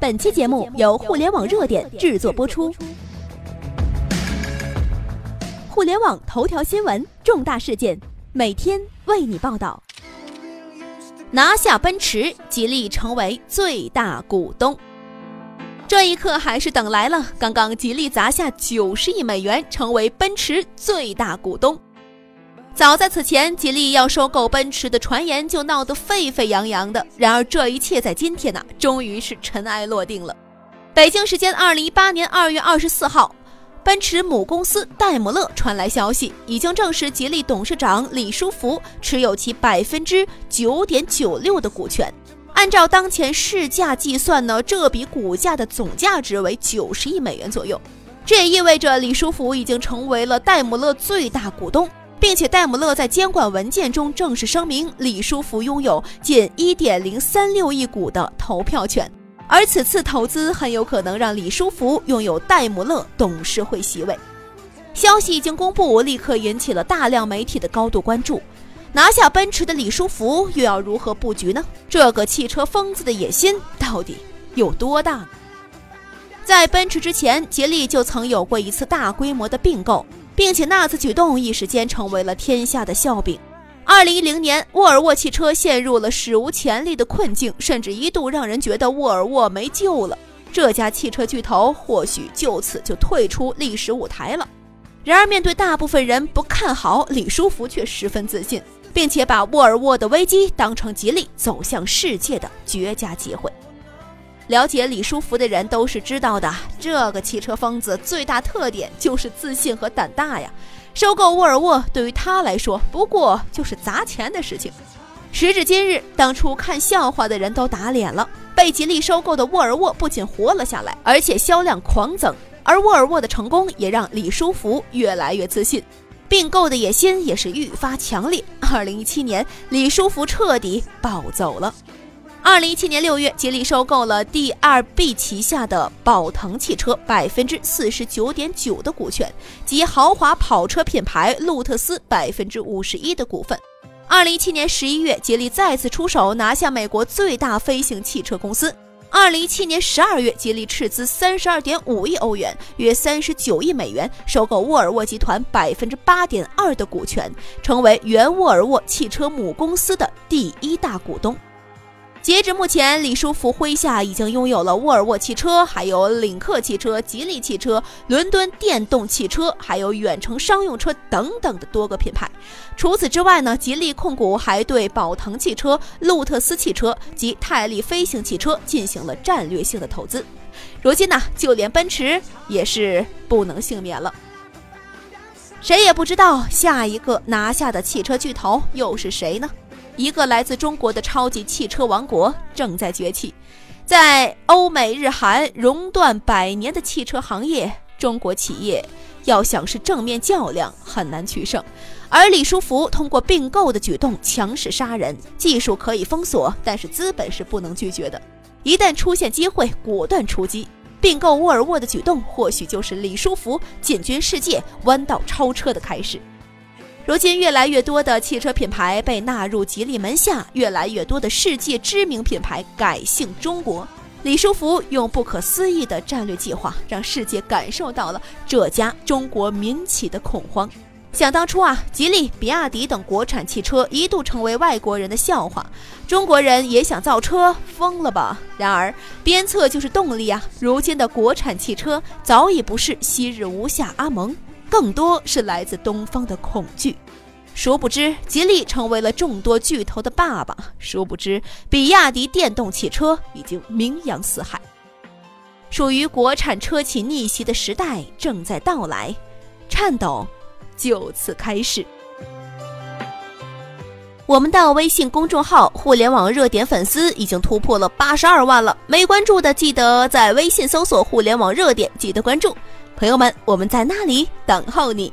本期节目由互联网热点制作播出。互联网头条新闻，重大事件，每天为你报道。拿下奔驰，吉利成为最大股东。这一刻还是等来了。刚刚，吉利砸下九十亿美元，成为奔驰最大股东。早在此前，吉利要收购奔驰的传言就闹得沸沸扬扬的。然而，这一切在今天呢，终于是尘埃落定了。北京时间二零一八年二月二十四号，奔驰母公司戴姆勒传来消息，已经证实吉利董事长李书福持有其百分之九点九六的股权。按照当前市价计算呢，这笔股价的总价值为九十亿美元左右。这也意味着李书福已经成为了戴姆勒最大股东。并且戴姆勒在监管文件中正式声明，李书福拥有近一点零三六亿股的投票权，而此次投资很有可能让李书福拥有戴姆勒董事会席位。消息一经公布，立刻引起了大量媒体的高度关注。拿下奔驰的李书福又要如何布局呢？这个汽车疯子的野心到底有多大？在奔驰之前，吉利就曾有过一次大规模的并购。并且那次举动一时间成为了天下的笑柄。二零一零年，沃尔沃汽车陷入了史无前例的困境，甚至一度让人觉得沃尔沃没救了。这家汽车巨头或许就此就退出历史舞台了。然而，面对大部分人不看好，李书福却十分自信，并且把沃尔沃的危机当成吉利走向世界的绝佳机会。了解李书福的人都是知道的，这个汽车疯子最大特点就是自信和胆大呀。收购沃尔沃对于他来说不过就是砸钱的事情。时至今日，当初看笑话的人都打脸了。被吉利收购的沃尔沃不仅活了下来，而且销量狂增。而沃尔沃的成功也让李书福越来越自信，并购的野心也是愈发强烈。二零一七年，李书福彻底暴走了。二零一七年六月，吉利收购了 DRB 旗下的宝腾汽车百分之四十九点九的股权及豪华跑车品牌路特斯百分之五十一的股份。二零一七年十一月，吉利再次出手拿下美国最大飞行汽车公司。二零一七年十二月，吉利斥资三十二点五亿欧元（约三十九亿美元）收购沃尔沃集团百分之八点二的股权，成为原沃尔沃汽车母公司的第一大股东。截至目前，李书福麾下已经拥有了沃尔沃汽车、还有领克汽车、吉利汽车、伦敦电动汽车，还有远程商用车等等的多个品牌。除此之外呢，吉利控股还对宝腾汽车、路特斯汽车及泰利飞行汽车进行了战略性的投资。如今呢，就连奔驰也是不能幸免了。谁也不知道下一个拿下的汽车巨头又是谁呢？一个来自中国的超级汽车王国正在崛起，在欧美日韩熔断百年的汽车行业，中国企业要想是正面较量很难取胜。而李书福通过并购的举动强势杀人，技术可以封锁，但是资本是不能拒绝的。一旦出现机会，果断出击。并购沃尔沃的举动，或许就是李书福进军世界、弯道超车的开始。如今，越来越多的汽车品牌被纳入吉利门下，越来越多的世界知名品牌改姓中国。李书福用不可思议的战略计划，让世界感受到了这家中国民企的恐慌。想当初啊，吉利、比亚迪等国产汽车一度成为外国人的笑话，中国人也想造车，疯了吧？然而，鞭策就是动力啊！如今的国产汽车早已不是昔日无下阿蒙。更多是来自东方的恐惧。殊不知，吉利成为了众多巨头的爸爸；殊不知，比亚迪电动汽车已经名扬四海。属于国产车企逆袭的时代正在到来，颤抖就此开始。我们的微信公众号“互联网热点”粉丝已经突破了八十二万了，没关注的记得在微信搜索“互联网热点”，记得关注。朋友们，我们在那里等候你。